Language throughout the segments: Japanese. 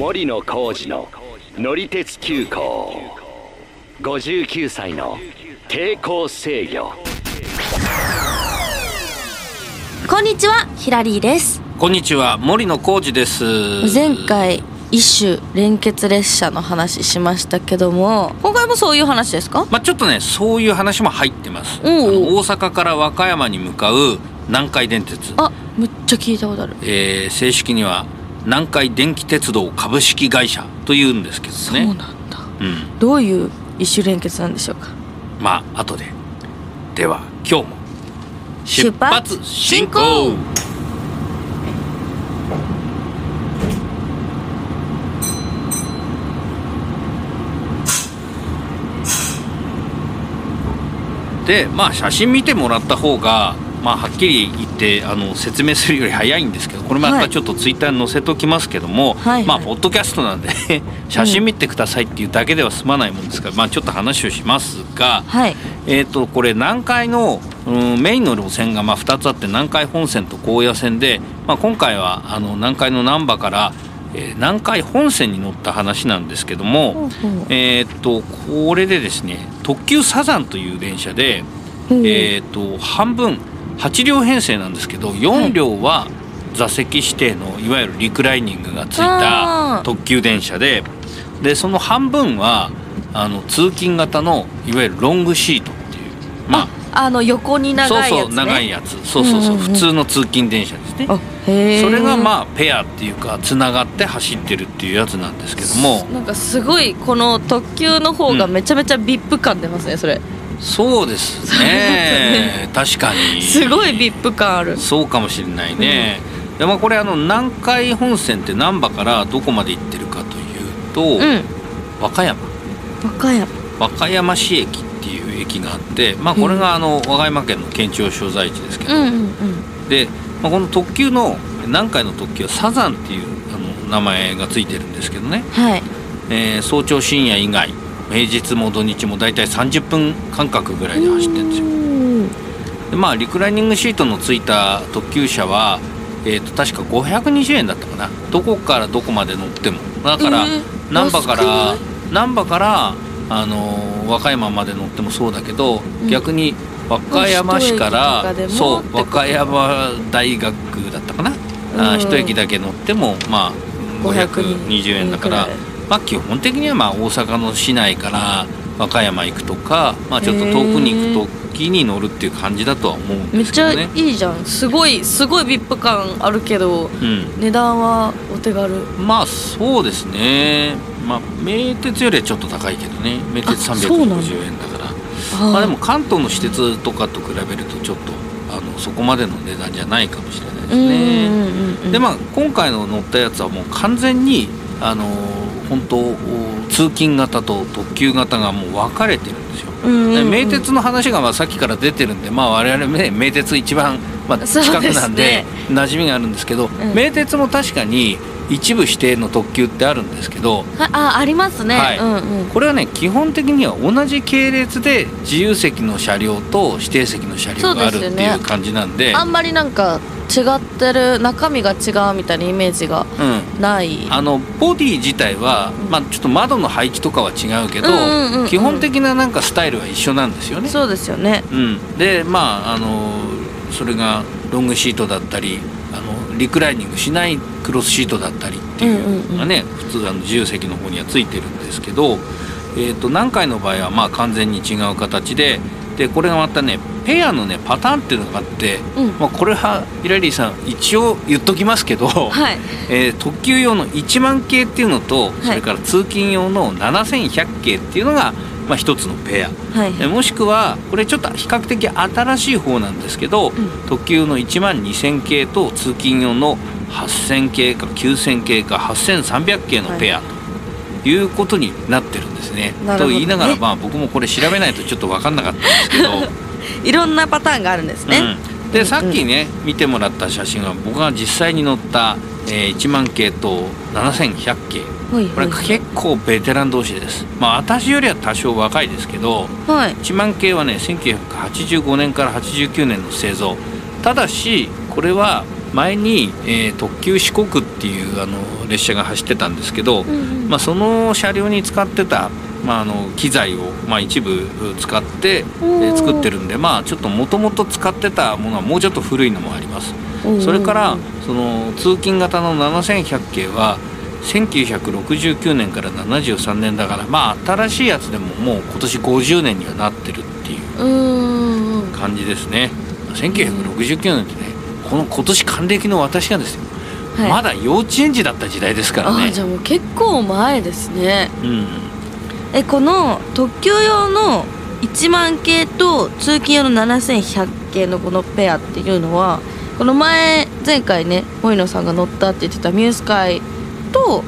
森野浩二の乗り鉄急行。59歳の抵抗制御。こんにちはヒラリーです。こんにちは森野浩二です。前回一種連結列車の話しましたけども今回もそういう話ですか？まあちょっとねそういう話も入ってます。あおう。おうの大阪から和歌山に向かう南海電鉄。あむっちゃ聞いたことある。えー正式には南海電気鉄道株式会社というんですけどそうねなんだ。うんどういう一種連結なんでしょうか？まあ後で。では今日も出発進行。でまあ写真見てもらった方がまあはっきり言ってあの説明するより早いんですけどこれまはい。たちょっとツイッターに載せときますけども、はいまあポッドキャストなんで 写真見てくださいっていうだけでは済まないもんですから、まあちょっと話をしますが、はい。えー、とこれ南海の、うん、メインの路線がまあ2つあって南海本線と高野線で、まあ、今回はあの南海の難波から、えー南海本線に乗った話なんですけども、えー、とこれでですね特急サザンという電車で、えー、と半分8両編成なんですけど4両は座席指定のいわゆるリクライニングがついた特急電車ででその半分はあの通勤型のいわゆるロングシートっていうまああの横に長いやつ、ね、そうそう長いやつ。そうそうそう,、うんうんうん。普通の通勤電車ですね。それがまあペアっていうかつながって走ってるっていうやつなんですけども。なんかすごいこの特急の方がめちゃめちゃビップ感出ますねそれ。そうですね。確かに。すごいビップ感ある。そうかもしれないね、でまあこれあの南海本線って難波からどこまで行ってるかというと、うん。和歌山。和歌山。和歌山市駅。っていう駅があってまあこれがあの和歌山県の県庁所在地ですけど、うんうんうん。で、まあ、この特急の南海の特急はサザンっていうあの名前がついてるんですけどね、はい。えー早朝深夜以外平日も土日も大体30分間隔ぐらいで走ってるんですよ。でまあリクライニングシートのついた特急車は、えー、と確か520円だったかな。どこからどこまで乗っても。だから、えー難波から難波から、あのー和歌山まで乗ってもそうだけど、ん。逆に和歌山市から、そう和歌山大学だったかな、あ一駅だけ乗ってもまあ520円だから520円くらい。まあ基本的にはまあ大阪の市内から和歌山行くとか、まあ、ちょっと遠くに行く時に乗るっていう感じだとは思うんめっちゃですけどね。いいじゃん。すごいすごいビップ感あるけどうん。値段はお手軽。まあそうですね、まあ、名鉄よりはちょっと高いけどね。名鉄あそうなんだ350円だから。あまあでも関東の私鉄とかと比べるとちょっとあのそこまでの値段じゃないかもしれないですね。うんうんでまあ今回の乗ったやつはもう完全にあの本当通勤型と特急型がもう分かれてるんですよ。で名鉄の話がまあさっきから出てるんで、まあ、我々ね名鉄一番、まあ、近くなんで馴染みがあるんですけど、ん。名鉄も確かに一部指定の特急ってあるんですけどはあありますね、はい。うんうん。これはね基本的には同じ系列で自由席の車両と指定席の車両があるっていう感じなんで。あんまりなんか違ってる中身が違うみたいなイメージがうん、ない。あのボディ自体は、まあ、ちょっと窓の配置とかは違うけど、うんうんうんうん。基本的ななんかスタイルは一緒なんですよね。そうですよね。うん、でまああのそれがロングシートだったりリクライニングしないクロスシートだったりっていうのがね、普通あの自由席の方にはついてるんですけど、えー、と南海の場合はまあ完全に違う形ででこれがまたねペアのねパターンっていうのがあって、うん。まあ、これはヒラリーさん一応言っときますけど、はい。えー特急用の1万系っていうのと、それから通勤用の7100系っていうのが、まあ、一つのペア。はい。えもしくはこれちょっと比較的新しい方なんですけど、特急の1万2000系と通勤用の8000系か9000系か8300系のペア。ということになってるんですね。なるほどと言いながら、えまあ、僕もこれ調べないとちょっと分かんなかったんですけど、いろんなパターンがあるんですね、うん、でさっきね見てもらった写真は僕が実際に乗った、えー1万系と7100系。はいこれ結構ベテラン同士です。まあ私よりは多少若いですけどはい。1万系はね1985年から89年の製造。ただしこれは前に、えー特急四国っていうあの列車が走ってたんですけど、まあ、その車両に使ってた、まあ、あの機材を、まあ、一部使って、えー作ってるんでまあちょっともともと使ってたものはもうちょっと古いのもあります。それからその通勤型の7100系は1969年から73年だからまあ新しいやつでももう今年50年にはなってるっていううんうん感じですね。1969年ってねこの今年還暦の私がですよ、はい。まだ幼稚園児だった時代ですからね。あじゃあもう結構前ですね。うん。えこの特急用の1万系と通勤用の7100系のこのペアっていうのはこの前前回ね森野さんが乗ったって言ってたミュースカイと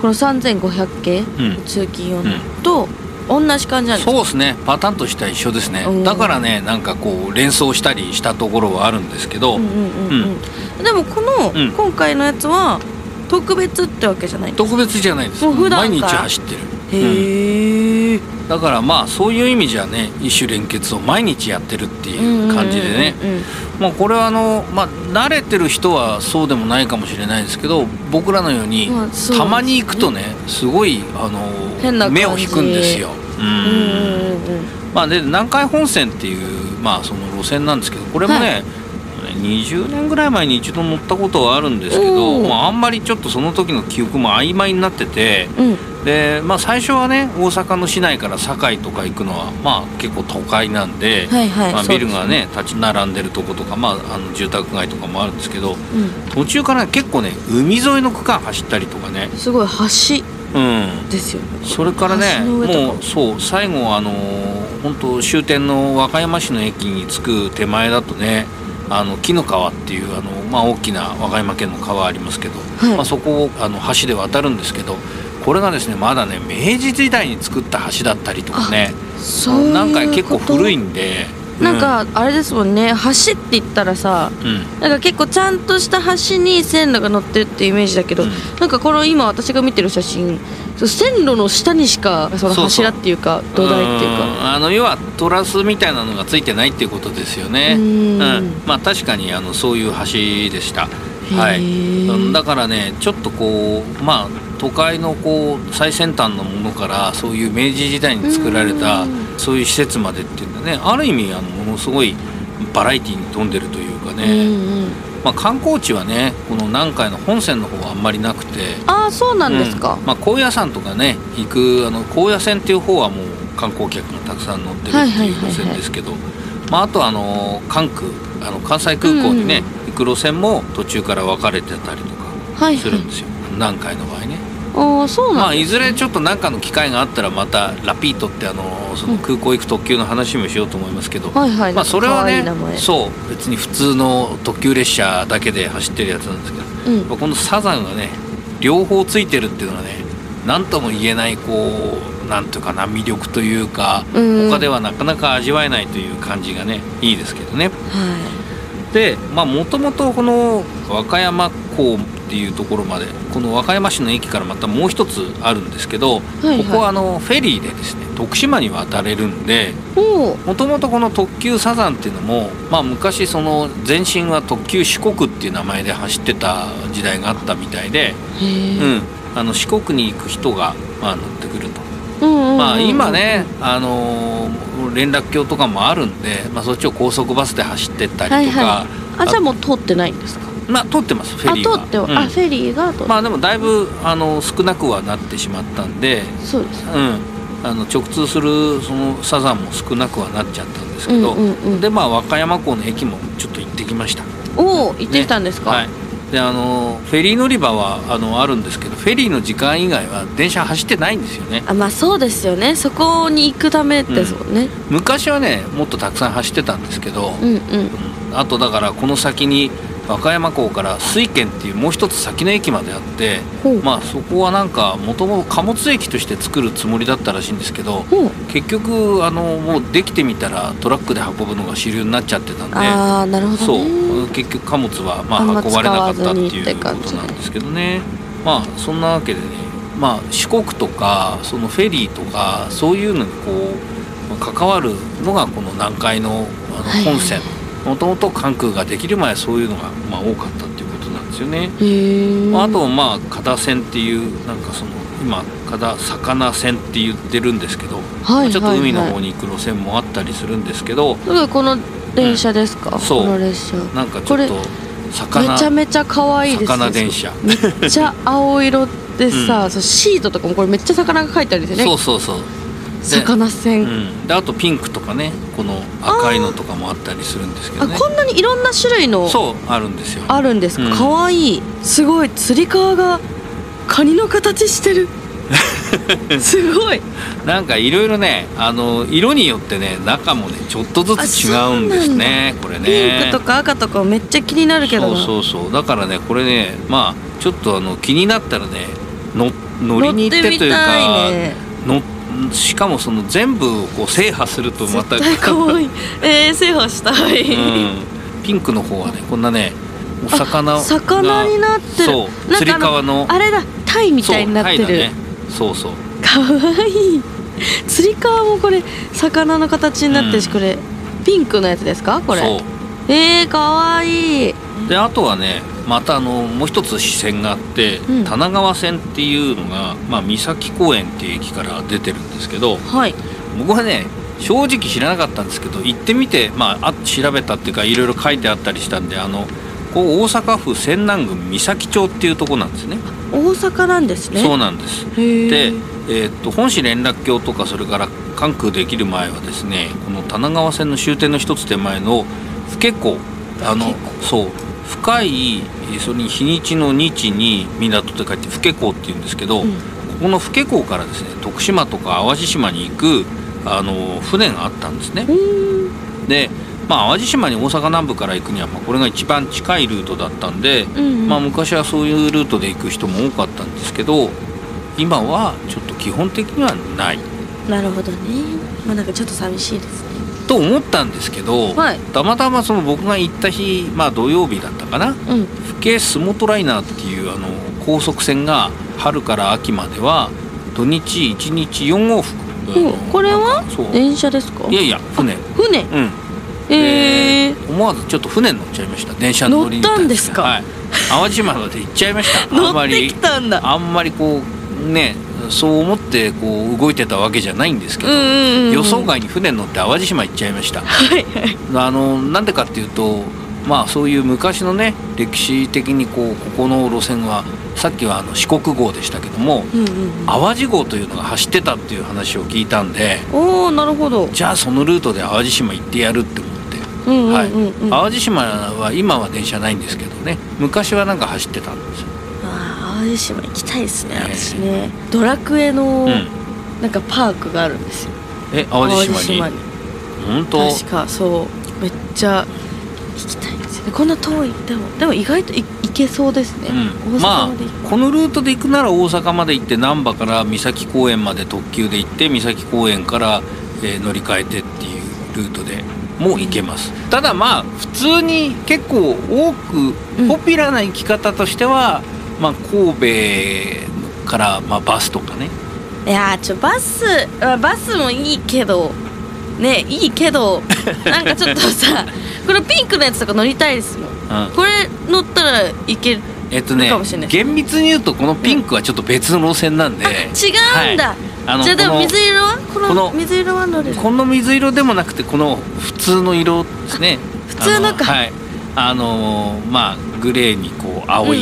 この3500系、うん通勤用のと同じ感じなんですか？そうですね。パターンとしては一緒ですね。うん。だからねなんかこう連想したりしたところはあるんですけど、でもこの、うん。今回のやつは特別ってわけじゃないんです特別じゃないです。毎日走ってる。へえ、だからまあそういう意味じゃね一種連結を毎日やってるっていう感じでね。まあこれはあの、まあ、慣れてる人はそうでもないかもしれないですけど僕らのように、まあそうですね。たまに行くとねすごいあの目を引くんですよ。まあ、で南海本線っていう、まあ、その路線なんですけどこれもね、20年ぐらい前に一度乗ったことはあるんですけど、まあ、あんまりちょっとその時の記憶も曖昧になっててうん。で、まあ、最初はね大阪の市内から堺とか行くのは、まあ、結構都会なんで、はいはい、まあ、ビルがね立ち並んでるとことか、まあ、あの住宅街とかもあるんですけど途中から結構ね海沿いの区間走ったりとかね、うん、すごい橋。うん、ですよね。それからねもうそう最後あの本当終点の和歌山市の駅に着く手前だとねあの紀の川っていうあの、まあ、大きな和歌山県の川ありますけど、はい。まあ、そこをあの橋で渡るんですけどこれがですねまだね明治時代に作った橋だったりとかねそういうことなんか結構古いんでなんかあれですもんね。橋って言ったらさうん、うんなんか結構ちゃんとした橋に線路が乗ってるっていうイメージだけど、うん。なんかこの今私が見てる写真線路の下にしかその柱っていうか土台っていうか。ん。あの要はトラスみたいなのがついてないっていうことですよね。うん。まあ確かにあのそういう橋でした。はへい。だからねちょっとこうまあ都会のこう最先端のものからそういう明治時代に作られたうんそういう施設までっていうのはね。ある意味あのものすごいバラエティーに富んでるというかうんね、うん。まあ、観光地はねこの南海の本線の方はあんまりなくて。ああそうなんですか。うん、まあ、高野山とかね行くあの高野線っていう方はもう観光客がたくさん乗ってるっていう路線ですけど、まあ、あとあの関空あの関西空港にね、行く路線も途中から分かれてたりとかはいはい。するんですよ、南海の場合ね。ああそうまあ、なんですいずれちょっと何かの機会があったらまたラピートってあのその空港行く特急の話もしようと思いますけど、はいはい。まあ、それはねそう別に普通の特急列車だけで走ってるやつなんですけどうん。まあこのサザンがね両方ついてるっていうのはね何とも言えないこうなんていうかな魅力というかうん。他ではなかなか味わえないという感じがねいいですけどね。はでまあもともとこの和歌山港っていうところまでこの和歌山市の駅からまたもう一つあるんですけど、いはい。ここはあのフェリーでですね徳島に渡れるんでもともとこの特急サザンっていうのも、まあ、昔その前身は特急四国っていう名前で走ってた時代があったみたいで、うん、あの四国に行く人が、まあ、乗ってくると。まあ、今ね、あのー連絡橋とかもあるんで、まあ、そっちを高速バスで走ってったりとか、はいはい。あじゃあもう通ってないんですか？まあ通ってますフェリーはあ通っては、うん。あフェリーがまあでもだいぶあの少なくはなってしまったんで、そうですうん、あの直通するそのサザンも少なくはなっちゃったんですけど、うんうんうん。でまあ和歌山港の駅もちょっと行ってきました。おお行ってきたんですか、はい。であのフェリー乗り場はあのあるんですけどフェリーの時間以外は電車走ってないんですよね。あまあそうですよね。そこに行くためですもんね、昔はねもっとたくさん走ってたんですけど、うん、うん。うん。あとだからこの先に和歌山港から水軒っていうもう一つ先の駅まであってまあそこはなんかもともと貨物駅として作るつもりだったらしいんですけど結局あのもうできてみたらトラックで運ぶのが主流になっちゃってたんでああなるほどそう。ね結局貨物はまあ運ばれなかったっていうことなんですけどね。まあそんなわけでねまあ四国とかそのフェリーとかそういうのにこう関わるのがこの南海のあの本線もともと関空ができる前そういうのがまあ多かったっていうですよね。あとまあ片線っていうなんかその今片魚線って言ってるんですけど、はいちょっと海のはいはい方に行く路線もあったりするんですけど、それこの電車ですか、そう。この列車。なんかちょっと魚めちゃめちゃ可愛いですね。魚電車。めっちゃ青色でさ、そうシートとかもこれめっちゃ魚が書いてあるんですよね。そうそうそう。魚線、うん、であとピンクとかねこの赤いのとかもあったりするんですけどね。あこんなにいろんな種類のそうあるんですよ。あるんですか、うん。可愛い。すごい。つり革がカニの形してる。すごい。なんかいろいろねあの色によってね中もねちょっとずつ違うんですねこれね。ピンクとか赤とかめっちゃ気になるけどな。そうそうそう。だからねこれねまあちょっとあの気になったらねの乗りに行ってというか乗ってしかもその全部をこう制覇するとまた絶対可愛い。えー、制覇したい、うん、ピンクの方はねこんなねお魚が魚になってる。そうつり革の。あれだタイみたいになってる、そうね。そうそう。かわいい。つり革もこれ魚の形になってるし、うん。これピンクのやつですか？これ。そう。えー、かわいい。であとはねまたあのもう一つ支線があって、うん。棚川線っていうのが、まあ、三崎公園っていう駅から出てるんですけどはい。僕はね正直知らなかったんですけど行ってみて、まあ、あ調べたっていうかいろいろ書いてあったりしたんであのこう大阪府泉南郡三崎町っていうとこなんですね。大阪なんですね。そうなんです。で、えーっと本市連絡橋とかそれから関空できる前はですねこの棚川線の終点の一つ手前の府家港あのそう深いえーそれに日にちの日に港って書いて府家港っていうんですけど、うん。ここの府家港からですね徳島とか淡路島に行くあの船があったんですね。でまあ淡路島に大阪南部から行くには、まあ、これが一番近いルートだったんで、うんうん。まあ、昔はそういうルートで行く人も多かったんですけど今はちょっと基本的にはない。なるほどね。まあなんかちょっと寂しいですねと思ったんですけど、はい。たまたまその僕が行った日、まあ、土曜日だったかな。うん。府警スモトライナーっていうあの高速船が春から秋までは土日1日4往復。これは？電車ですか？いやいや船。船。うん。えー、で思わずちょっと船に乗っちゃいました。電車に乗りに行ったんですけど乗っはい、淡路島まで行っちゃいました。乗ってきたんだ。あんまりこうねそう思ってこう動いてたわけじゃないんですけど、予想外に船に乗って淡路島行っちゃいました。はいはい。あのなんでかっていうとまあそういう昔のね歴史的にこうここの路線はさっきはあの四国号でしたけども淡路号というのが走ってたっていう話を聞いたんでおおなるほど。じゃあそのルートで淡路島行ってやるって思って。淡路島は今は電車ないんですけどね昔はなんか走ってたんですよ、あー淡路島行きたいですねええ。私ね。ドラクエのうん、なんかパークがあるんですよ。え淡路島に？本当？確かそう。めっちゃ行きたいんですよ。ねこんな遠い。でもでも意外とい行けそうですね、うん、まあ大阪まで行く。このルートで行くなら大阪まで行って難波から三崎公園まで特急で行って三崎公園から、えー乗り換えてっていうルートでも行けます。ただまあ普通に結構多くうん。ポピュラーな行き方としては、まあ、神戸から、まあ、バスとかね。いやーちょバスあバスもいいけどねいいけど なんかちょっとさこのピンクのやつとか乗りたいですもん。うん。これ乗ったらいけるえっとねかもしれない。厳密に言うとこのピンクはちょっと別の路線なんで、違うんだ、あのじゃあでも水色は？ここのの水色は乗れ？るこの水色でもなくてこの普通の色ですね。普通のか。あはい。あのーまあグレーにこう青い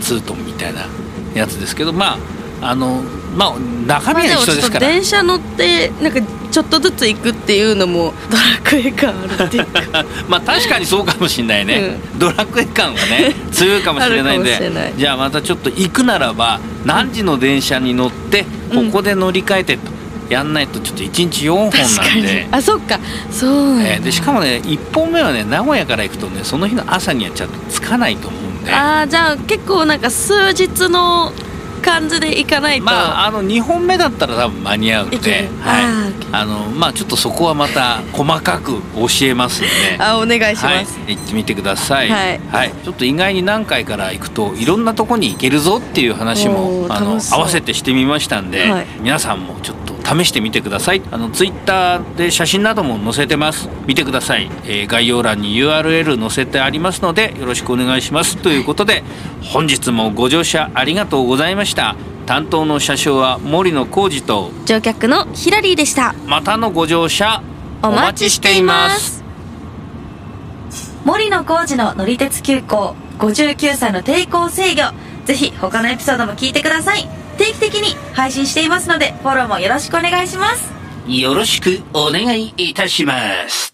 ツ,、ートンみたいなやつですけどまああのまあ中身は一緒ですから、電車乗ってなんかちょっとずつ行くっていうのもドラクエ感あるっていうか。まあ確かにそうかもしれないね、ドラクエ感はね強いかもしれないんで。じゃあまたちょっと行くならば何時の電車に乗ってうん。ここで乗り換えてとやんないとちょっと1日4本なんで。あそっか。そうえーでしかもね1本目はね名古屋から行くとねその日の朝にはちゃんと着かないと思うんで。あーじゃあ結構なんか数日の感じで行かないと、まああの2本目だったら多分間に合うんで。はい。あのまあちょっとそこはまた細かく教えますんで。あ お願いします、はい、行ってみてください、はい。ちょっと意外に何回から行くといろんなとこに行けるぞっていう話もあの合わせてしてみましたんで、はい。皆さんもちょっと試してみてください。あのツイッターで写真なども載せてます。見てください、えー概要欄に URL 載せてありますのでよろしくお願いします。ということで本日もご乗車ありがとうございました。担当の車掌は森野浩二と乗客のヒラリーでした。またのご乗車お待ちしています。森野浩二の乗り鉄急行59歳の抵抗制御ぜひ他のエピソードも聞いてください定期的に配信していますのでフォローもよろしくお願いします。よろしくお願いいたします。